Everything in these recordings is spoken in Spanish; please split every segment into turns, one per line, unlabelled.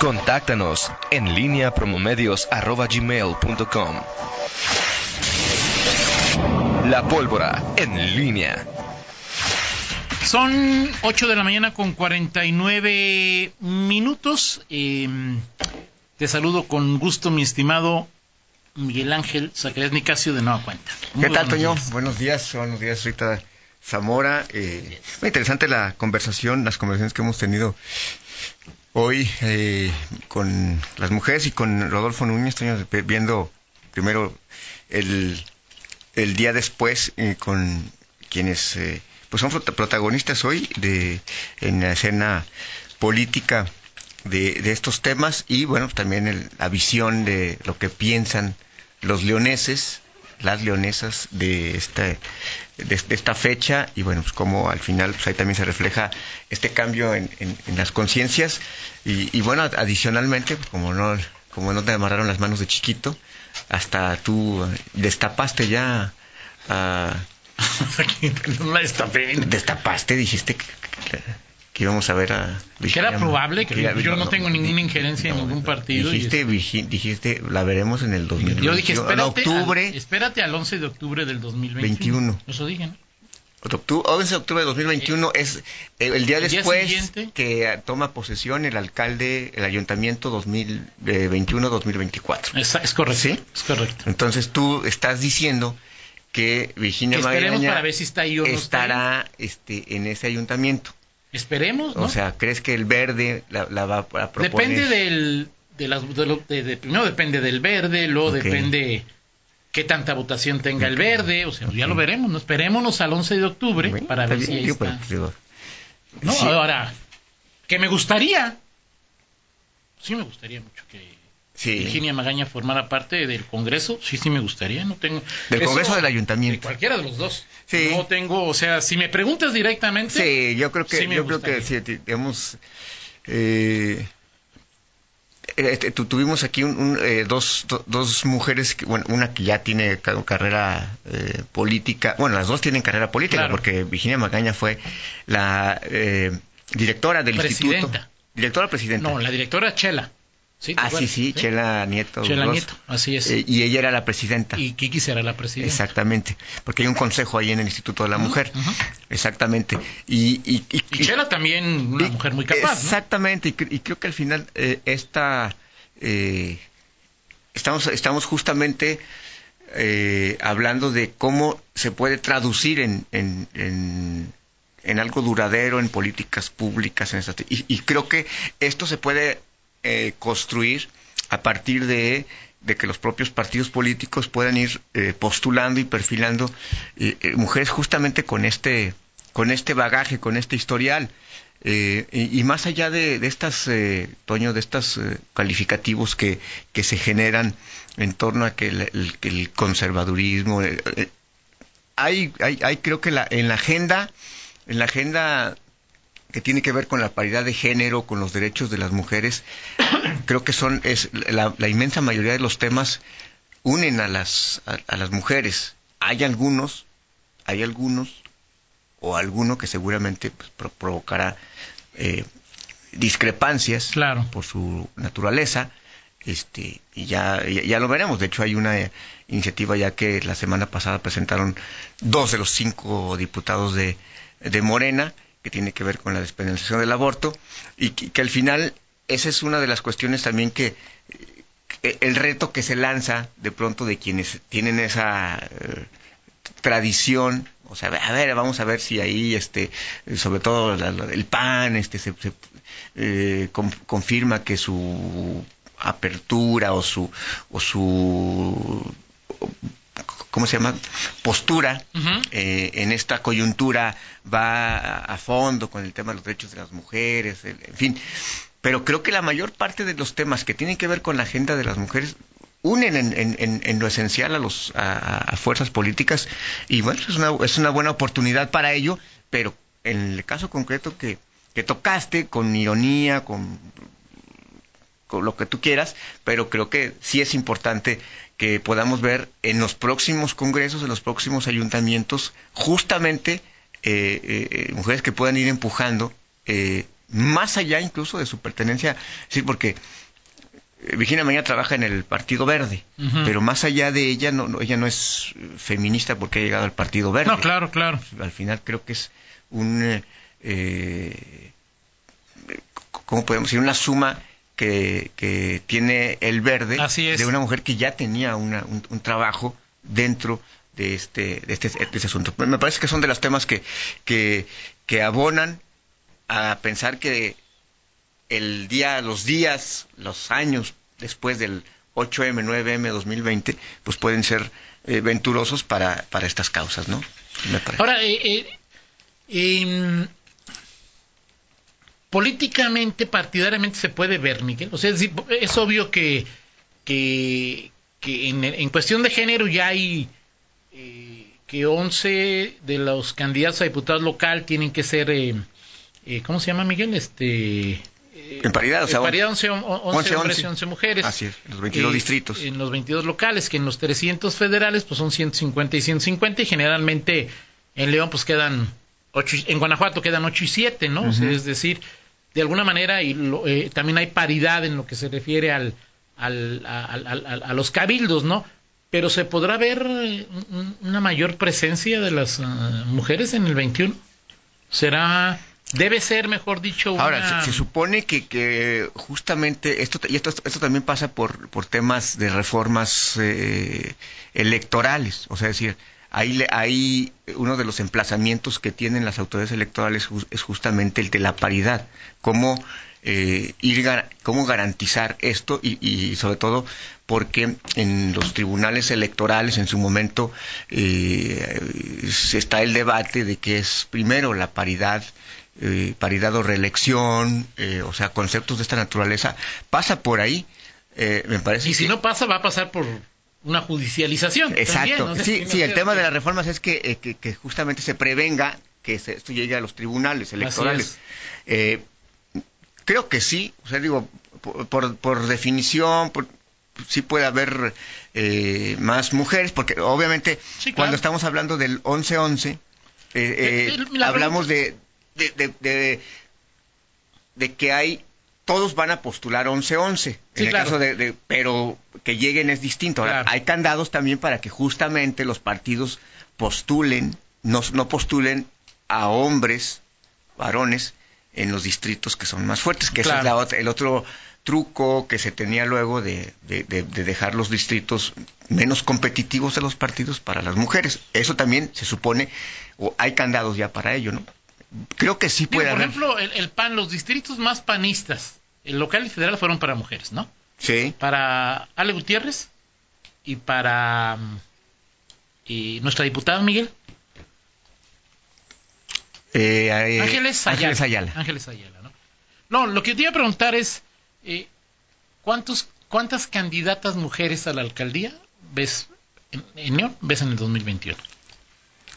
Contáctanos en línea promomedios.com. La pólvora en línea.
Son 8 de la mañana con 49 minutos. Em, te saludo con gusto, mi estimado Miguel Ángel Zacarías Nicasio de Nueva Cuenta.
¿Qué tal, Toño? Buenos días, buenos días, Rita Zamora. Eh, muy interesante la conversación, las conversaciones que hemos tenido hoy eh, con las mujeres y con Rodolfo Núñez, Toño, viendo primero el, el día después eh, con quienes eh, pues son protagonistas hoy de en la escena política de, de estos temas y bueno también la visión de lo que piensan los leoneses las leonesas de esta de, esta fecha y bueno pues como al final pues ahí también se refleja este cambio en, en, las conciencias y, y, bueno adicionalmente pues, como no como no te amarraron las manos de chiquito hasta tú destapaste ya a
no la destapé.
Destapaste, dijiste que, que, íbamos a ver a...
Que era probable, que, yo no, tengo ninguna injerencia en ningún partido.
Dijiste, dijiste, la veremos en el 2021.
Yo dije, espérate, octubre, al, espérate al 11 de octubre del 2021. Eso dije, ¿no?
11 de octubre de 2021 es eh, el día después que toma posesión el alcalde, el ayuntamiento 2021-2024.
Es, es correcto. ¿Sí? Es correcto.
Entonces tú estás diciendo que Virginia Magaña
para ver si está ahí o no
estará este, en ese ayuntamiento.
Esperemos, ¿no?
O sea, ¿crees que el verde la, va a proponer?
Depende del... De las, de primero depende del verde, luego depende qué tanta votación tenga el verde, o sea, ya lo veremos, ¿no? esperémonos al 11 de octubre para ver si ahí está. no, ahora, que me gustaría, sí me gustaría mucho que Virginia Magaña formara parte del Congreso, sí, sí me gustaría, no tengo...
Del Congreso del Ayuntamiento.
De cualquiera de los dos. Sí. No tengo, o sea, si me preguntas directamente...
Sí, yo creo que, yo creo que sí, digamos... Eh, este, tuvimos aquí un, eh, dos, dos mujeres, bueno, una que ya tiene carrera eh, política, bueno, las dos tienen carrera política, porque Virginia Magaña fue la eh, directora del
presidenta.
instituto. Directora presidenta.
No, la directora Chela.
¿Sí, ah, sí, sí, Chela Nieto.
Chela Nieto, así es.
Eh, y ella era la presidenta.
Y Kiki será la presidenta.
Exactamente, porque hay un consejo ahí en el Instituto de la Mujer. Exactamente. Y, y,
Chela también una mujer muy capaz.
Exactamente, y, creo que al final eh, esta... Eh, estamos, estamos justamente eh, hablando de cómo se puede traducir en, en, en, en algo duradero, en políticas públicas. En y, y creo que esto se puede eh, construir a partir de, que los propios partidos políticos puedan ir eh, postulando y perfilando eh, mujeres justamente con este con este bagaje, con este historial. Y, más allá de, estas, Toño, de estos calificativos que, que se generan en torno a que el, conservadurismo, hay, hay, hay creo que la, en la agenda, en la agenda que tiene que ver con la paridad de género, con los derechos de las mujeres, creo que son es la, inmensa mayoría de los temas unen a las a, las mujeres. Hay algunos, hay algunos o alguno que seguramente pues, provocará eh, discrepancias
claro.
por su naturaleza este y ya, ya, lo veremos de hecho hay una iniciativa ya que la semana pasada presentaron dos de los cinco diputados de, de Morena que tiene que ver con la despenalización del aborto y que, al final esa es una de las cuestiones también que el reto que se lanza de pronto de quienes tienen esa eh, tradición o sea a ver vamos a ver si ahí este sobre todo el pan este se, eh, confirma que su apertura o su o su ¿cómo se llama? postura eh, en esta coyuntura va a, fondo con el tema de los derechos de las mujeres, en fin. Pero creo que la mayor parte de los temas que tienen que ver con la agenda de las mujeres unen en, lo esencial a, los, a, fuerzas políticas y bueno, es una, es una buena oportunidad para ello, pero en el caso concreto que, que tocaste, con ironía, con con lo que tú quieras, pero creo que sí es importante que podamos ver en los próximos congresos, en los próximos ayuntamientos, justamente eh, eh, mujeres que puedan ir empujando eh, más allá incluso de su pertenencia, sí, porque eh, Virginia Mañana trabaja en el Partido Verde, pero más allá de ella, no, ella no es feminista porque ha llegado al Partido Verde.
No, claro, claro.
Al final creo que es un, eh, eh ¿cómo podemos decir? Una suma que, que tiene el Verde
de
una mujer que ya tenía una, un, trabajo dentro de este, de este, de este asunto. Me parece que son de los temas que, que, que abonan a pensar que el día, los días, los años después del 8M, 9M 2020, pues pueden ser eh, venturosos para, para estas causas, ¿no?
Ahora, eh, eh, políticamente, partidariamente se puede ver, Miguel. O sea, es, es obvio que, que, que en, en, cuestión de género ya hay que 11 de los candidatos a diputados local tienen que ser eh, ¿cómo se llama Miguel? Este
eh, en paridad, o sea,
en paridad 11, 11, hombres y 11 mujeres.
Así es, en los 22
eh,
distritos.
En los 22 locales, que en los 300 federales pues son 150 y 150 y generalmente en León pues quedan 8, en Guanajuato quedan 8 y 7, ¿no? es decir, de alguna manera y eh, también hay paridad en lo que se refiere al, al, al, a los cabildos, ¿no? Pero se podrá ver una mayor presencia de las uh, mujeres en el 21. ¿Será Debe ser, mejor dicho, una...
Ahora, se, supone que, que, justamente esto y esto, esto también pasa por, por temas de reformas eh, electorales, o sea, es decir, ahí, ahí uno de los emplazamientos que tienen las autoridades electorales es justamente el de la paridad, cómo eh, ir cómo garantizar esto y, y, sobre todo porque en los tribunales electorales en su momento eh, está el debate de que es primero la paridad eh, paridad o reelección, eh, o sea, conceptos de esta naturaleza, pasa por ahí. Eh, me parece
y si no pasa, va a pasar por una judicialización.
Exacto. sí, sí, el tema de las reformas es que, que, justamente se prevenga que esto llegue a los tribunales electorales. creo que sí, o sea, digo, por, por, definición, sí puede haber más mujeres, porque obviamente cuando estamos hablando del 11-11, hablamos de, de, de, que hay todos van a postular 11-11. en el caso de, pero que lleguen es distinto. hay candados también para que justamente los partidos postulen, no, no postulen a hombres, varones, en los distritos que son más fuertes, que es el otro truco que se tenía luego de, de, dejar los distritos menos competitivos de los partidos para las mujeres. Eso también se supone, o hay candados ya para ello, ¿no? Creo que sí puede
Por ejemplo, el, PAN, los distritos más panistas, el local y federal fueron para mujeres, ¿no?
Sí.
Para Ale Gutiérrez y para mm, y nuestra diputada Miguel.
Eh, eh,
Ángeles Ayala. Ángeles Ayala. ¿no? No, lo que te iba a preguntar es, eh, ¿cuántos, ¿cuántas candidatas mujeres a la alcaldía ves en, en, ves en el 2021?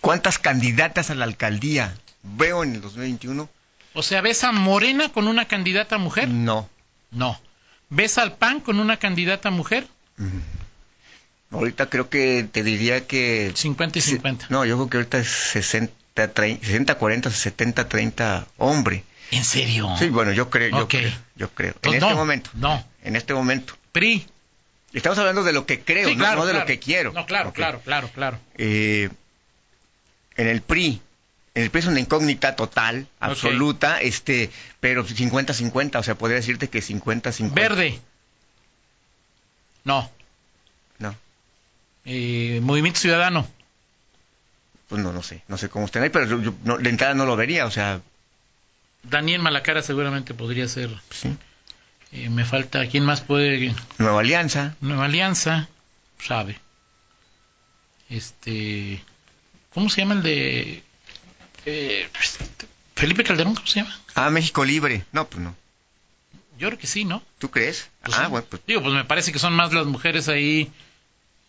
¿Cuántas candidatas a la alcaldía veo en el 2021.
O sea, ¿ves a Morena con una candidata mujer?
No.
No. ¿Ves al PAN con una candidata mujer?
Ahorita creo que te diría que...
50 y 50.
No, yo creo que ahorita es 60, 60 40, 70, 30 hombre.
¿En serio?
Sí, bueno, yo creo, yo creo, yo creo. en este momento.
No.
En este momento.
PRI.
Estamos hablando de lo que creo, no, de lo que quiero.
No, claro, claro, claro, claro.
Eh, en el PRI es una incógnita total, absoluta, este, pero 50-50, o sea, podría decirte que 50-50.
Verde. No.
No.
Eh, Movimiento Ciudadano.
Pues no, no sé, no sé cómo estén ahí, pero yo, de entrada no lo vería, o sea.
Daniel Malacara seguramente podría ser. Sí. Eh, me falta, ¿quién más puede?
Nueva Alianza.
Nueva Alianza, sabe. Este, ¿cómo se llama el de eh, Felipe Calderón, ¿cómo se llama?
Ah, México Libre. No, pues no.
Yo creo que sí, ¿no?
¿Tú crees?
Pues ah, bueno, pues... Digo, pues me parece que son más las mujeres ahí.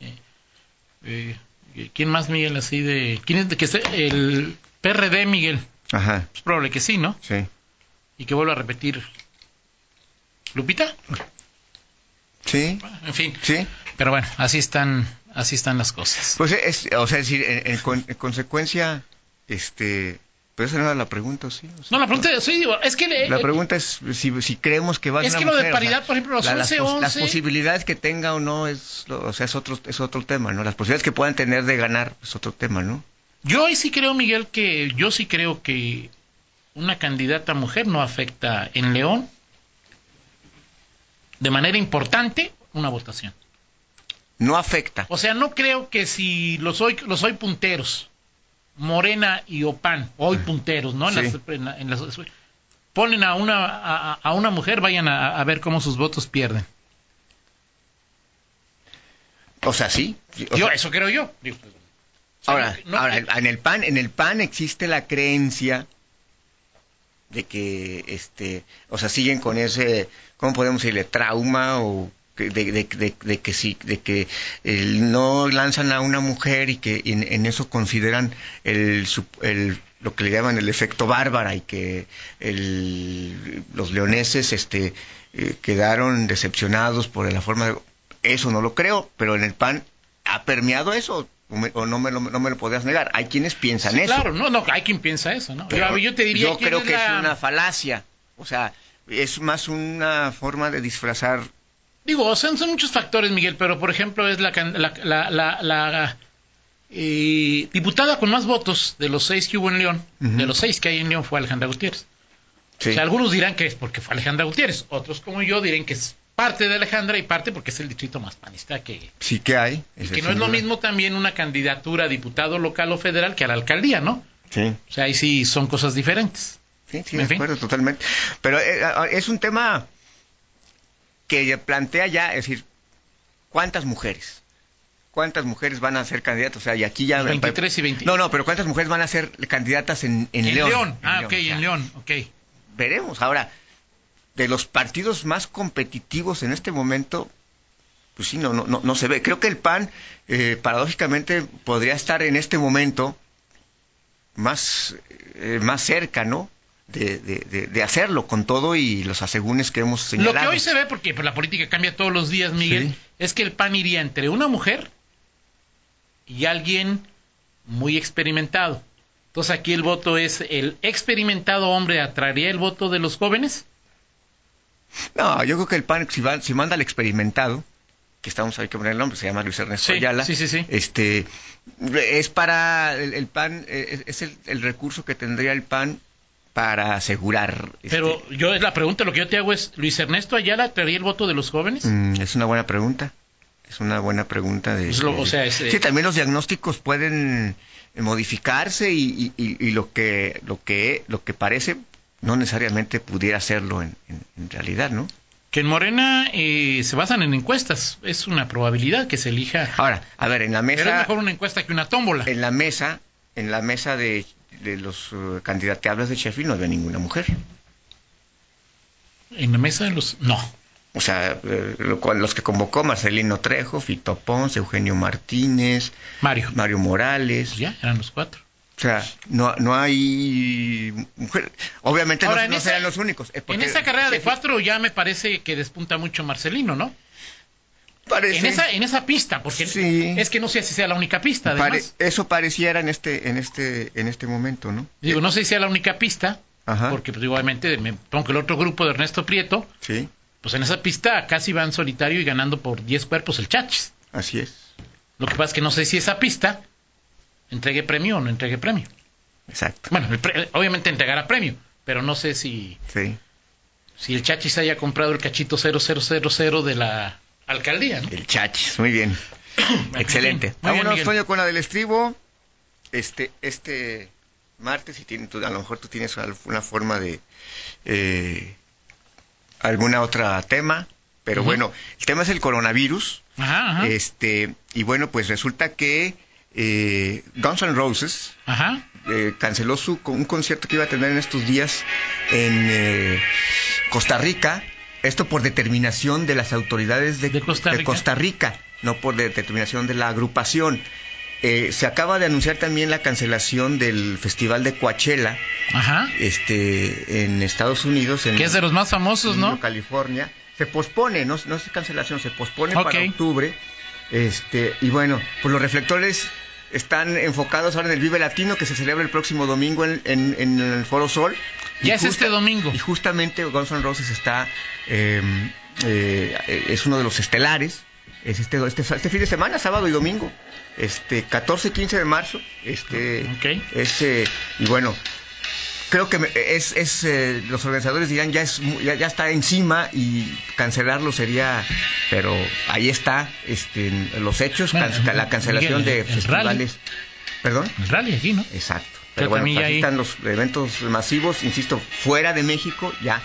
Eh, eh, ¿Quién más, Miguel, así de... ¿Quién es de que esté? El PRD, Miguel.
Ajá.
Es probable que sí, ¿no?
Sí.
Y que vuelva a repetir. ¿Lupita?
Sí.
En fin.
Sí.
Pero bueno, así están, así están las cosas.
Pues es, o sea, es decir, en consecuencia este Pero esa no era la pregunta, sí.
no, la pregunta es, sí, es que...
la eh, pregunta es si, si, creemos que va a
Es que lo de paridad, por ejemplo, los
la,
11,
las, las, posibilidades que tenga o no, es, o sea, es otro, es otro tema, ¿no? Las posibilidades que puedan tener de ganar es otro tema, ¿no?
Yo ahí sí creo, Miguel, que yo sí creo que una candidata mujer no afecta en León de manera importante una votación.
No afecta.
O sea, no creo que si los hoy, los hoy punteros Morena y Opan, hoy punteros, ¿no? En las, ponen a una, a, una mujer, vayan a, ver cómo sus votos pierden.
O sea, sí.
yo, eso creo yo.
ahora, ahora en el PAN, en el PAN existe la creencia de que, este, o sea, siguen con ese, ¿cómo podemos decirle? Trauma o de, que sí, de que no lanzan a una mujer y que en, eso consideran el, lo que le llaman el efecto bárbara y que los leoneses este, eh, quedaron decepcionados por la forma de... Eso no lo creo, pero en el PAN ha permeado eso. O, no, me lo, no me lo podrías negar. Hay quienes piensan eso.
Claro, no, no, hay quien piensa eso, ¿no?
yo, te diría yo creo que es una falacia. O sea, es más una forma de disfrazar
Digo, son, son muchos factores, Miguel, pero por ejemplo es la, la, eh, diputada con más votos de los seis que hubo en León, de los seis que hay en León fue Alejandra Gutiérrez. O sea, algunos dirán que es porque fue Alejandra Gutiérrez, otros como yo dirán que es parte de Alejandra y parte porque es el distrito más panista que...
Sí que hay.
Y que no es lo mismo también una candidatura a diputado local o federal que a la alcaldía, ¿no?
Sí.
O sea, ahí sí son cosas diferentes.
Sí, sí, de acuerdo, totalmente. Pero eh, es un tema que plantea ya, es decir, ¿cuántas mujeres? ¿Cuántas mujeres van a ser candidatas? O sea, y aquí ya...
23 y 20.
No, no, pero ¿cuántas mujeres van a ser candidatas en, en, León?
León. Ah, ok, en León, ok.
Veremos. Ahora, de los partidos más competitivos en este momento, pues sí, no, no, no, se ve. Creo que el PAN, eh, paradójicamente, podría estar en este momento más, eh, más cerca, ¿no? De, de, hacerlo con todo y los asegúnes que hemos señalado.
Lo que hoy se ve, porque pues, la política cambia todos los días, Miguel, es que el PAN iría entre una mujer y alguien muy experimentado. Entonces aquí el voto es el experimentado hombre atraería el voto de los jóvenes.
No, yo creo que el PAN si, va, si manda al experimentado, que estamos ahí que poner el nombre, se llama Luis Ernesto Ayala.
Sí, sí, sí.
Este es para el, PAN es, es el, el, recurso que tendría el PAN para asegurar.
Este, Pero yo la pregunta, lo que yo te hago es, ¿Luis Ernesto Ayala traería el voto de los jóvenes?
Mm, es una buena pregunta. Es una buena pregunta de.
Pues o sea, sí,
eh, también los diagnósticos pueden eh, modificarse y, lo que lo que lo que parece no necesariamente pudiera serlo en, realidad, ¿no?
Que en Morena eh, se basan en encuestas, es una probabilidad que se elija.
Ahora, a ver, en la mesa.
Es mejor una encuesta que una tómbola.
En la mesa, en la mesa de de los uh, candidateables de Sheffield no había ninguna mujer.
¿En la mesa de los...? No.
O sea, eh, los que convocó Marcelino Trejo, Fito Ponce, Eugenio Martínez,
Mario,
Mario Morales.
Ya, eran los cuatro.
O sea, no, no hay mujer. Obviamente no, serán los únicos.
en esta carrera de cuatro ya me parece que despunta mucho Marcelino, ¿no? En esa, en esa pista, porque es que no sé si sea la única pista, además.
eso pareciera en este, en este, en este momento, ¿no?
Digo, no sé si sea la única pista, porque pues, obviamente me pongo que el otro grupo de Ernesto Prieto,
sí.
pues en esa pista casi van solitario y ganando por 10 cuerpos el Chachis.
Así es.
Lo que pasa es que no sé si esa pista entregue premio o no entregue premio.
Exacto.
Bueno, obviamente entregará premio, pero no sé si...
Sí.
Si el Chachis haya comprado el cachito 0000 de la alcaldía, ¿no?
El Chachis, muy bien. Excelente. Vámonos, Toño, con la del estribo. Este, este martes, y tiene, a lo mejor tú tienes alguna forma de eh, alguna otra tema, pero bueno, el tema es el coronavirus.
Ajá,
Este, y bueno, pues resulta que eh, Guns N' Roses eh, canceló su, un concierto que iba a tener en estos días en eh, Costa Rica esto por determinación de las autoridades de, Costa, Rica? no por determinación de la agrupación. Eh, se acaba de anunciar también la cancelación del Festival de Coachella este en Estados Unidos en
que es de los más famosos no
California se pospone no, no es cancelación se pospone para octubre este y bueno pues los reflectores están enfocados ahora en el Vive Latino que se celebra el próximo domingo en, el Foro Sol.
Ya es este domingo.
Y justamente Guns N' Roses está, em, eh, es uno de los estelares. Es este, este, este, fin de semana, sábado y domingo. Este 14 y 15 de marzo. Este, este, y bueno, creo que es, es eh, los organizadores dirán ya es ya, está encima y cancelarlo sería pero ahí está este los hechos la cancelación de festivales. Perdón
el rally aquí no
exacto. Pero bueno pues, ahí. están los eventos masivos insisto fuera de México ya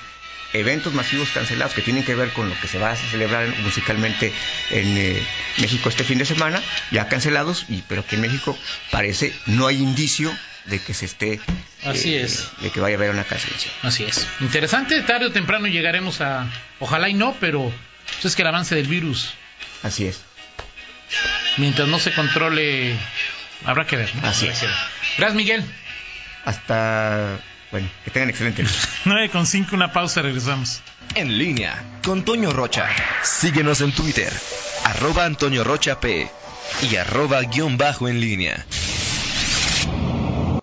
eventos masivos cancelados que tienen que ver con lo que se va a celebrar musicalmente en eh, México este fin de semana, ya cancelados, y pero que en México parece no hay indicio de que se esté
así eh, es.
de que vaya a haber una cancelación.
Así es. Interesante tarde o temprano llegaremos a ojalá y no pero pues es que el avance del virus.
Así es.
Mientras no se controle habrá que ver
así es.
gracias Miguel.
Hasta
bueno que tengan excelente
9 con 5 una pausa regresamos.
En línea con Toño Rocha. Síguenos en Twitter arroba Antonio Rocha P y arroba guion bajo en línea